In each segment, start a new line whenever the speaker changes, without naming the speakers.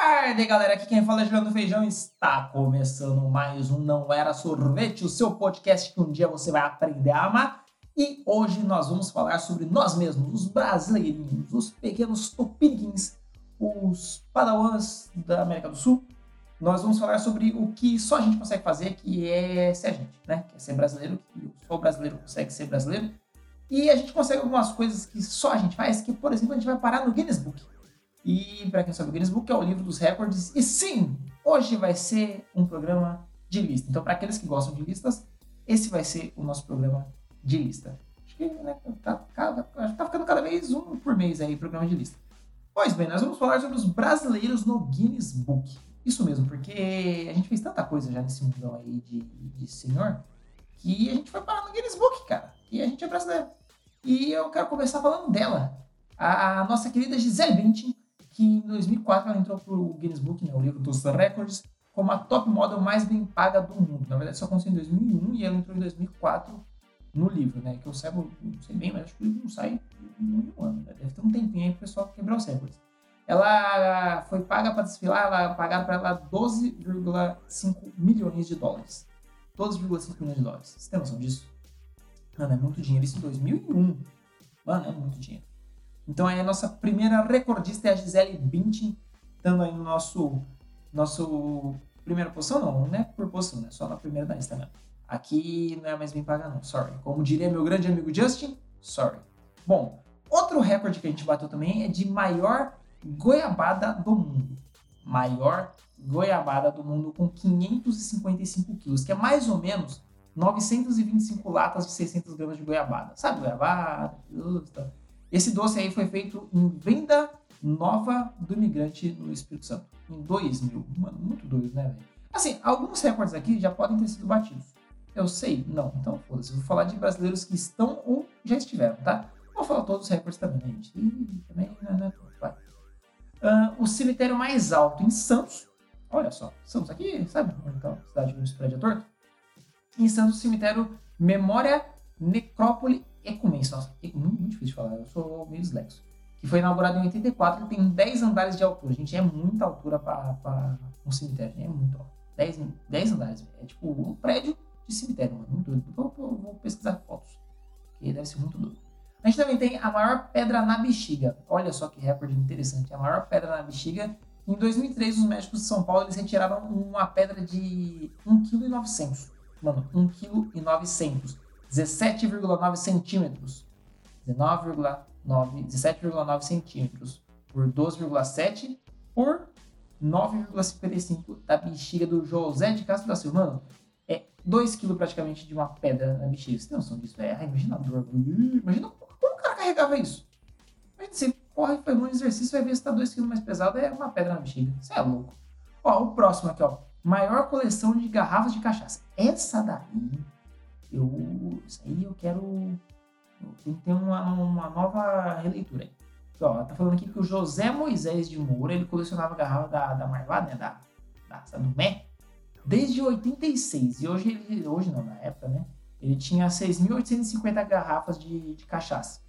tarde, galera. Aqui quem fala é Juliano Feijão. Está começando mais um Não Era Sorvete, o seu podcast que um dia você vai aprender a amar. E hoje nós vamos falar sobre nós mesmos, os brasileirinhos, os pequenos topinguins, os padawans da América do Sul. Nós vamos falar sobre o que só a gente consegue fazer, que é ser a gente, né? Que é ser brasileiro, que só o brasileiro consegue ser brasileiro. E a gente consegue algumas coisas que só a gente faz, que, por exemplo, a gente vai parar no Guinness Book. E para quem sabe, o Guinness Book é o livro dos recordes. E sim, hoje vai ser um programa de lista. Então, para aqueles que gostam de listas, esse vai ser o nosso programa de lista. Acho que né, tá, tá, tá ficando cada vez um por mês aí, programa de lista. Pois bem, nós vamos falar sobre os brasileiros no Guinness Book. Isso mesmo, porque a gente fez tanta coisa já nesse mundão aí de, de senhor, que a gente vai parar no Guinness Book, cara. E a gente é brasileiro. E eu quero começar falando dela. A nossa querida Gisele Bündchen, que em 2004 ela entrou para o Guinness Book, né, o livro dos recordes, como a top model mais bem paga do mundo. Na verdade, isso aconteceu em 2001 e ela entrou em 2004 no livro, né? Que eu saiba, não sei bem, mas acho que o livro não sai em um ano. Né? Deve ter um tempinho aí para o pessoal quebrar os recordes. Ela foi paga para desfilar, ela pagaram para ela 12,5 milhões de dólares. 12,5 milhões de dólares. Você tem noção disso? Mano, é muito dinheiro. Isso em 2001. Mano, é muito dinheiro. Então aí a nossa primeira recordista é a Gisele Bündchen, estando aí no nosso, nosso primeira posição, não, não é por posição, né? Só na primeira da mesmo. Aqui não é mais bem paga não, sorry. Como diria meu grande amigo Justin, sorry. Bom, outro recorde que a gente bateu também é de maior goiabada do mundo. Maior goiabada do mundo com 555 quilos, que é mais ou menos 925 latas de 600 gramas de goiabada. Sabe goiabada. Esse doce aí foi feito em venda nova do imigrante no Espírito Santo, em 2000. Mano, muito doido, né, velho? Assim, alguns recordes aqui já podem ter sido batidos. Eu sei? Não. Então, foda-se. Vou falar de brasileiros que estão ou já estiveram, tá? Vou falar todos os recordes também, né, gente? E também, né, né, vai. Uh, o cemitério mais alto em Santos. Olha só, Santos aqui, sabe? Então, cidade do é torto. Em Santos, o cemitério Memória Necrópole Ecumense. Nossa, é muito, muito difícil de falar, eu sou meio dislexo. Que foi inaugurado em 84 e tem 10 andares de altura. Gente, é muita altura para um cemitério, né? é muito alto. 10, 10 andares, é tipo um prédio de cemitério, mano. Muito doido. Eu, eu, eu vou pesquisar fotos, que deve ser muito doido. A gente também tem a maior pedra na bexiga. Olha só que recorde interessante. A maior pedra na bexiga. Em 2003, os médicos de São Paulo eles retiraram uma pedra de 1,9 kg. Mano, 1,9 kg. 17,9 centímetros. 17,9 centímetros por 12,7 por 9,55 da bexiga do José de Castro da Silva. Mano, é 2 kg praticamente de uma pedra na bexiga. Você tem noção disso? É, imagina a dor. Imagina como o cara carregava isso. Imagina, você corre, faz um exercício, vai ver se tá 2 kg mais pesado, é uma pedra na bexiga. Você é louco. Ó, o próximo aqui, ó. Maior coleção de garrafas de cachaça. Essa daí eu, isso aí eu quero. Tem que ter uma, uma nova releitura aí. Ó, tá falando aqui que o José Moisés de Moura ele colecionava garrafa da, da Marvada, né? Da, da, do Mé, desde 86. E hoje ele. Hoje não, na época, né? Ele tinha 6.850 garrafas de, de cachaça.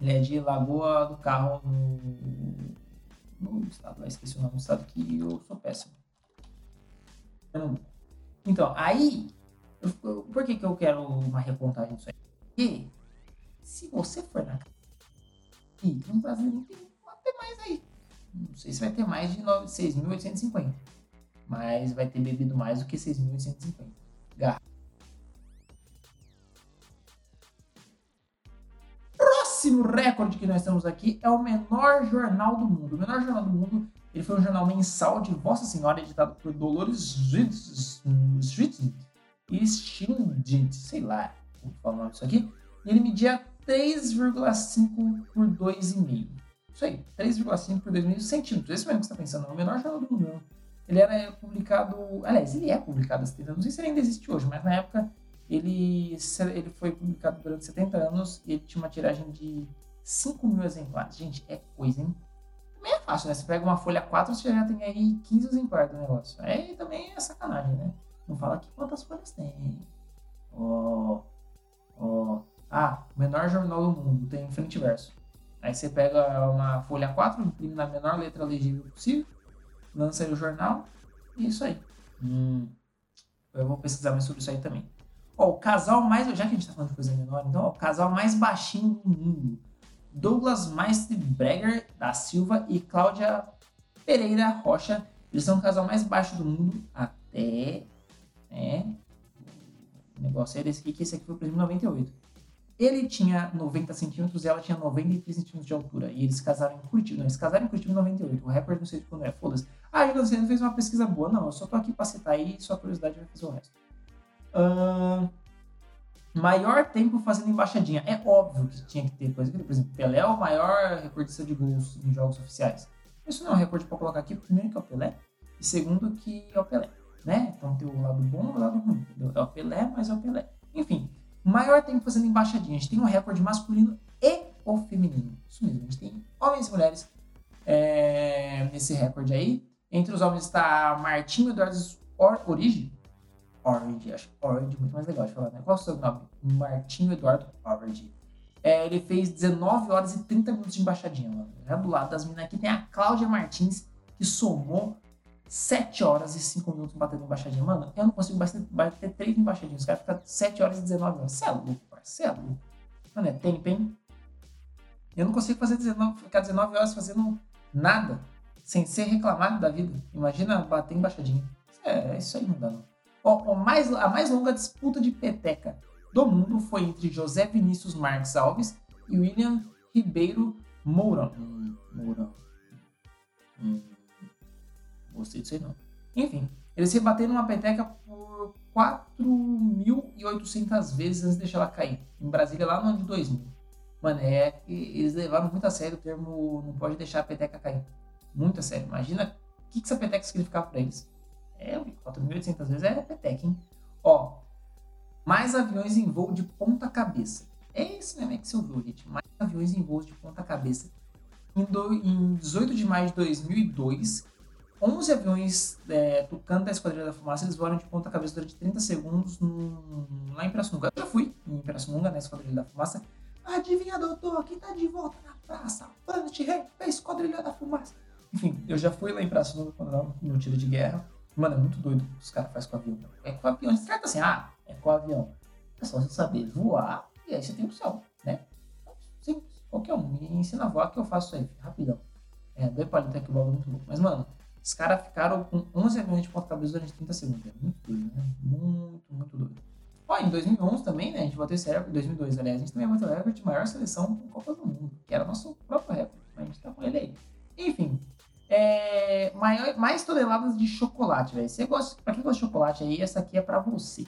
Ele é de Lagoa do Carro no, no estado, lá esqueci o nome do estado que eu sou péssimo. Então, aí por que, que eu quero uma recontagem disso aí? Porque se você for na e no Brasil tem até mais aí. Não sei se vai ter mais de 6.850. Mas vai ter bebido mais do que 6.850. Garra. Próximo recorde que nós temos aqui é o menor jornal do mundo. O menor jornal do mundo ele foi um jornal mensal de Vossa Senhora, editado por Dolores Schwitzen Stringent, sei lá como falar o nome disso aqui, e ele media 3,5 por 2,5. Isso aí, 3,5 por 2,5 centímetros. Esse mesmo que você está pensando, é o menor jornal do mundo. Ele era publicado, aliás, ele é publicado há 70 anos, não sei se ele ainda existe hoje, mas na época ele, ele foi publicado durante 70 anos e ele tinha uma tiragem de 5 mil exemplares. Gente, é coisa, hein? Também é fácil, né? Você pega uma folha 4, você já tem aí 15 exemplares do negócio. Aí também é sacanagem, né? Não fala aqui quantas folhas tem. Ó. Ó. Ah, o menor jornal do mundo tem frente e verso. Aí você pega uma folha 4, imprime na menor letra legível possível. lança aí o jornal. E é isso aí. Hum, eu vou pesquisar mais sobre isso aí também. Ó, o casal mais. Já que a gente tá falando de coisa menor, então, ó, o casal mais baixinho do mundo. Douglas Meisterbreger da Silva e Cláudia Pereira Rocha. Eles são o casal mais baixo do mundo até. É, o negócio é desse aqui, que esse aqui foi o 98. Ele tinha 90 centímetros e ela tinha 93 centímetros de altura. E eles casaram em Curitiba. Não, eles casaram em Curitiba em 98. O recorde não sei de quando é. Foda-se. Ah, você não fez uma pesquisa boa. Não, eu só tô aqui pra citar aí. Sua curiosidade vai fazer o resto. Uh, maior tempo fazendo embaixadinha. É óbvio que tinha que ter coisa. Por exemplo, Pelé é o maior recordista de gols em jogos oficiais. Isso não é um recorde para colocar aqui. Primeiro que é o Pelé. E segundo que é o Pelé. Né? Então tem o lado bom e o lado ruim. É o Pelé, mas é o Pelé. Enfim, maior tempo fazendo embaixadinha. A gente tem um recorde masculino e o feminino. Isso mesmo. A gente tem homens e mulheres é, nesse recorde aí. Entre os homens está Martinho Eduardo Origi. Origi, acho Origi muito mais legal de falar, né? Qual é o seu nome? Martinho Eduardo Origi. É, ele fez 19 horas e 30 minutos de embaixadinha, mano. Já do lado das meninas aqui tem a Cláudia Martins, que somou 7 horas e 5 minutos batendo embaixadinha. Mano, eu não consigo bater, bater 3 embaixadinhas. Os caras ficam 7 horas e 19 horas. Você é louco, parceiro. Você é louco. Mano, é tempo, hein? Eu não consigo fazer 19, ficar 19 horas fazendo nada sem ser reclamado da vida. Imagina bater embaixadinha. É, isso aí não dá, não. Ó, ó, mais, a mais longa disputa de peteca do mundo foi entre José Vinícius Marques Alves e William Ribeiro Mourão. Hum, Mourão. Hum, gostei disso aí não. Enfim, eles se bateram numa peteca por 4.800 vezes antes de deixar ela cair. Em Brasília, lá no ano de 2000. Mano, é, eles levaram muito a sério o termo não pode deixar a peteca cair muito a sério. Imagina o que, que essa peteca significava para eles. É, 4.800 vezes é peteca, hein? Ó, mais aviões em voo de ponta cabeça. É esse mesmo que você ouviu, gente. Mais aviões em voo de ponta cabeça. Em, do, em 18 de maio de 2002, 11 aviões é, Tucano da Esquadrilha da Fumaça, eles voaram de ponta cabeça durante 30 segundos no, lá em Pirassununga. Eu já fui em Pirassununga, na Esquadrilha da Fumaça. Adivinha, doutor, quem tá de volta na praça? Planet Rei da Esquadrilha da Fumaça. Enfim, eu já fui lá em Nova quando era no tiro de guerra. Mano, é muito doido o que os caras fazem com o avião. É com o avião. Você trata assim, ah, é com o avião. É só você saber voar e aí você tem opção, né? Simples. Qualquer um. Me ensina a voar que eu faço aí, rapidão. É, dois palitos aqui, o é muito louco. Mas, mano, os caras ficaram com 11 aviões de porta-cabeça durante 30 segundos. É muito doido, né? Muito, muito doido. Ó, em 2011 também, né? A gente bateu esse recorde, em 2002, aliás, a gente também bateu o recorde de maior seleção em Copa do Mundo, que era nosso próprio recorde. Mas a gente tá com ele aí. Enfim, é, maior, mais toneladas de chocolate, velho. Você gosta, pra quem gosta de chocolate aí, essa aqui é pra você.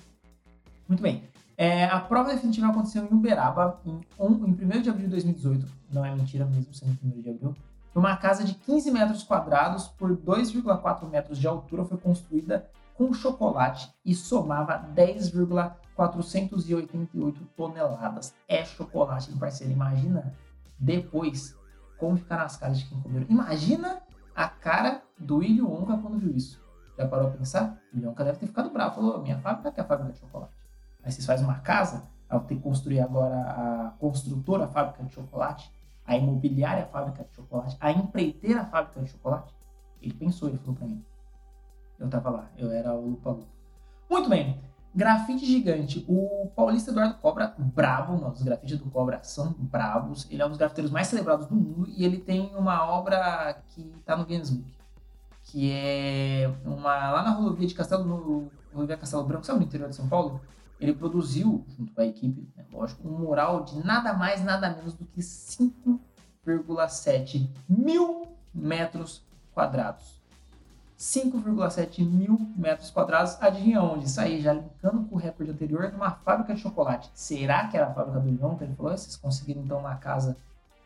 Muito bem. É, a prova definitiva aconteceu em Uberaba em, um, em 1 de abril de 2018. Não é mentira mesmo, sendo 1 de abril. Uma casa de 15 metros quadrados por 2,4 metros de altura foi construída com chocolate e somava 10,488 toneladas. É chocolate, parceiro. Imagina depois como ficar nas casas de quem comeu. Imagina a cara do Willy Wonka quando viu isso. Já parou a pensar? O Willy deve ter ficado bravo. Falou, minha fábrica é a fábrica de chocolate. Aí vocês fazem uma casa, ao ter que construir agora a construtora a fábrica de chocolate, a imobiliária a fábrica de chocolate, a empreiteira a fábrica de chocolate. Ele pensou, ele falou pra mim. Eu tava lá, eu era o Lupa Lupa. Muito bem, Grafite gigante. O paulista Eduardo Cobra, brabo, não, os grafites do Cobra são bravos. Ele é um dos grafiteiros mais celebrados do mundo e ele tem uma obra que está no Guinness Book. Que é uma. Lá na rodovia de Castelo, no rodovia Castelo Branco, sabe no interior de São Paulo? Ele produziu, junto com a equipe, né, lógico, um mural de nada mais, nada menos do que 5,7 mil metros quadrados. 5,7 mil metros quadrados. Adivinha onde? Isso aí, já linkando com o recorde anterior, numa fábrica de chocolate. Será que era a fábrica do João que ele falou? Vocês conseguiram então uma casa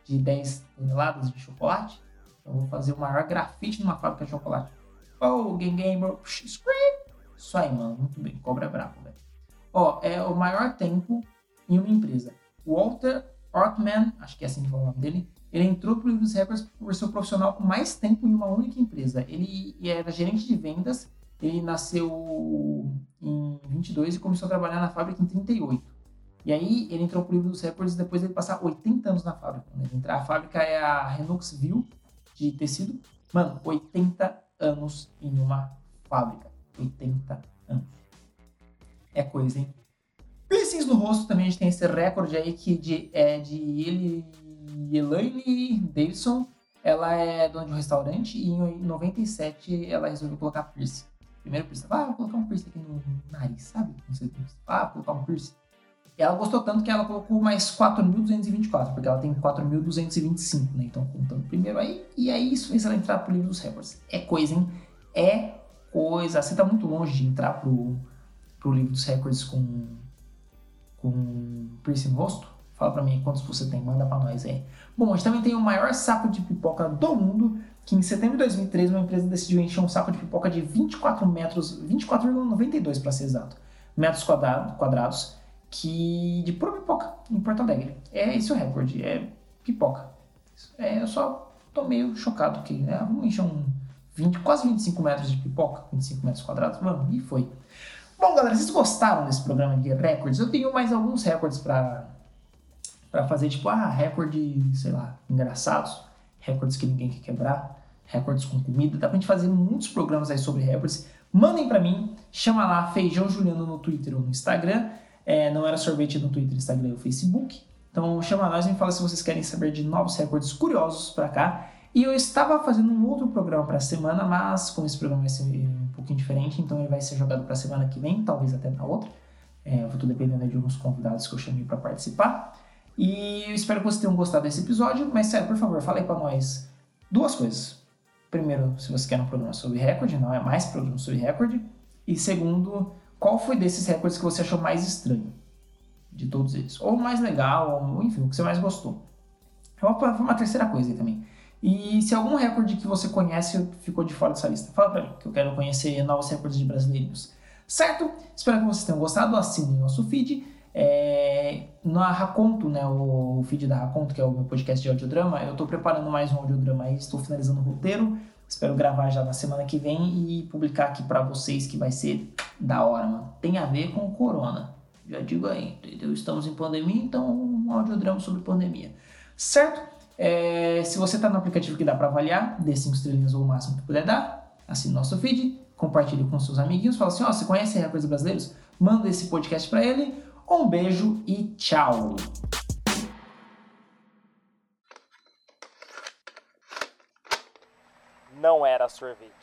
de 10 toneladas de chocolate? Então vou fazer o maior grafite numa fábrica de chocolate. Oh, game gamer, Isso aí, mano, muito bem. Cobra brabo, velho. Ó, é o maior tempo em uma empresa. Walter Ortman, acho que é assim que fala o nome dele, ele entrou para o livro dos recordes por ser o profissional com mais tempo em uma única empresa. Ele era gerente de vendas, ele nasceu em 22 e começou a trabalhar na fábrica em 38. E aí ele entrou para o livro dos recordes depois de passar 80 anos na fábrica. Né? A fábrica é a Renoxville de tecido. Mano, 80 anos em uma fábrica. 80 anos. É coisa, hein? Piercings no rosto também a gente tem esse recorde aí que de, é de Elaine Davidson. Ela é dona de um restaurante e em 97 ela resolveu colocar piercing. Primeiro piercing. Ah, vou colocar um piercing aqui no nariz, sabe? Não sei Ah, vou colocar um piercing. E ela gostou tanto que ela colocou mais 4.224, porque ela tem 4.225, né? Então, contando primeiro aí. E aí, isso fez ela entrar pro livro dos recordes. É coisa, hein? É coisa. Você tá muito longe de entrar pro, pro livro dos recordes com, com piercing no rosto? Fala pra mim quantos você tem, manda pra nós aí. Bom, a gente também tem o maior saco de pipoca do mundo, que em setembro de 2013 uma empresa decidiu encher um saco de pipoca de 24 metros, 24,92 para ser exato, metros quadrado, quadrados, que de pura pipoca em Porto Alegre. É esse o recorde, é pipoca. É, eu só tô meio chocado que né, vamos encher um 20, quase 25 metros de pipoca, 25 metros quadrados, vamos, e foi. Bom, galera, vocês gostaram desse programa de recordes? Eu tenho mais alguns recordes para para fazer tipo, ah, recorde, sei lá, engraçados, recordes que ninguém quer quebrar, recordes com comida. Dá pra gente fazer muitos programas aí sobre recordes. Mandem para mim, chama lá Feijão Juliano no Twitter ou no Instagram. É, não era sorvete no Twitter, Instagram ou Facebook. Então chama nós e me fala se vocês querem saber de novos recordes curiosos para cá. E eu estava fazendo um outro programa para a semana, mas como esse programa vai ser um pouquinho diferente, então ele vai ser jogado para a semana que vem, talvez até na outra. É, eu vou dependendo de alguns convidados que eu chamei para participar. E eu espero que vocês tenham gostado desse episódio, mas sério, por favor, fale para nós duas coisas. Primeiro, se você quer um programa sobre recorde, não é mais programa sobre recorde. E segundo, qual foi desses recordes que você achou mais estranho? De todos eles. Ou mais legal, ou enfim, o que você mais gostou. É uma, uma terceira coisa aí também. E se algum recorde que você conhece ficou de fora dessa lista, fala pra mim, que eu quero conhecer novos recordes de brasileiros. Certo? Espero que vocês tenham gostado. Assinem nosso feed. É, na Raconto, né, o feed da Raconto, que é o meu podcast de audiodrama, eu estou preparando mais um audiodrama aí, estou finalizando o roteiro. Espero gravar já na semana que vem e publicar aqui para vocês que vai ser da hora, mano. Tem a ver com o corona. Já digo aí, entendeu? Estamos em pandemia, então um audiodrama sobre pandemia. Certo? É, se você está no aplicativo que dá para avaliar, dê 5 estrelinhas ou o máximo que puder dar, assine nosso feed, compartilhe com seus amiguinhos, fala assim, ó, oh, você conhece recordes brasileiros? Manda esse podcast para ele um beijo e tchau!
Não era sorvete.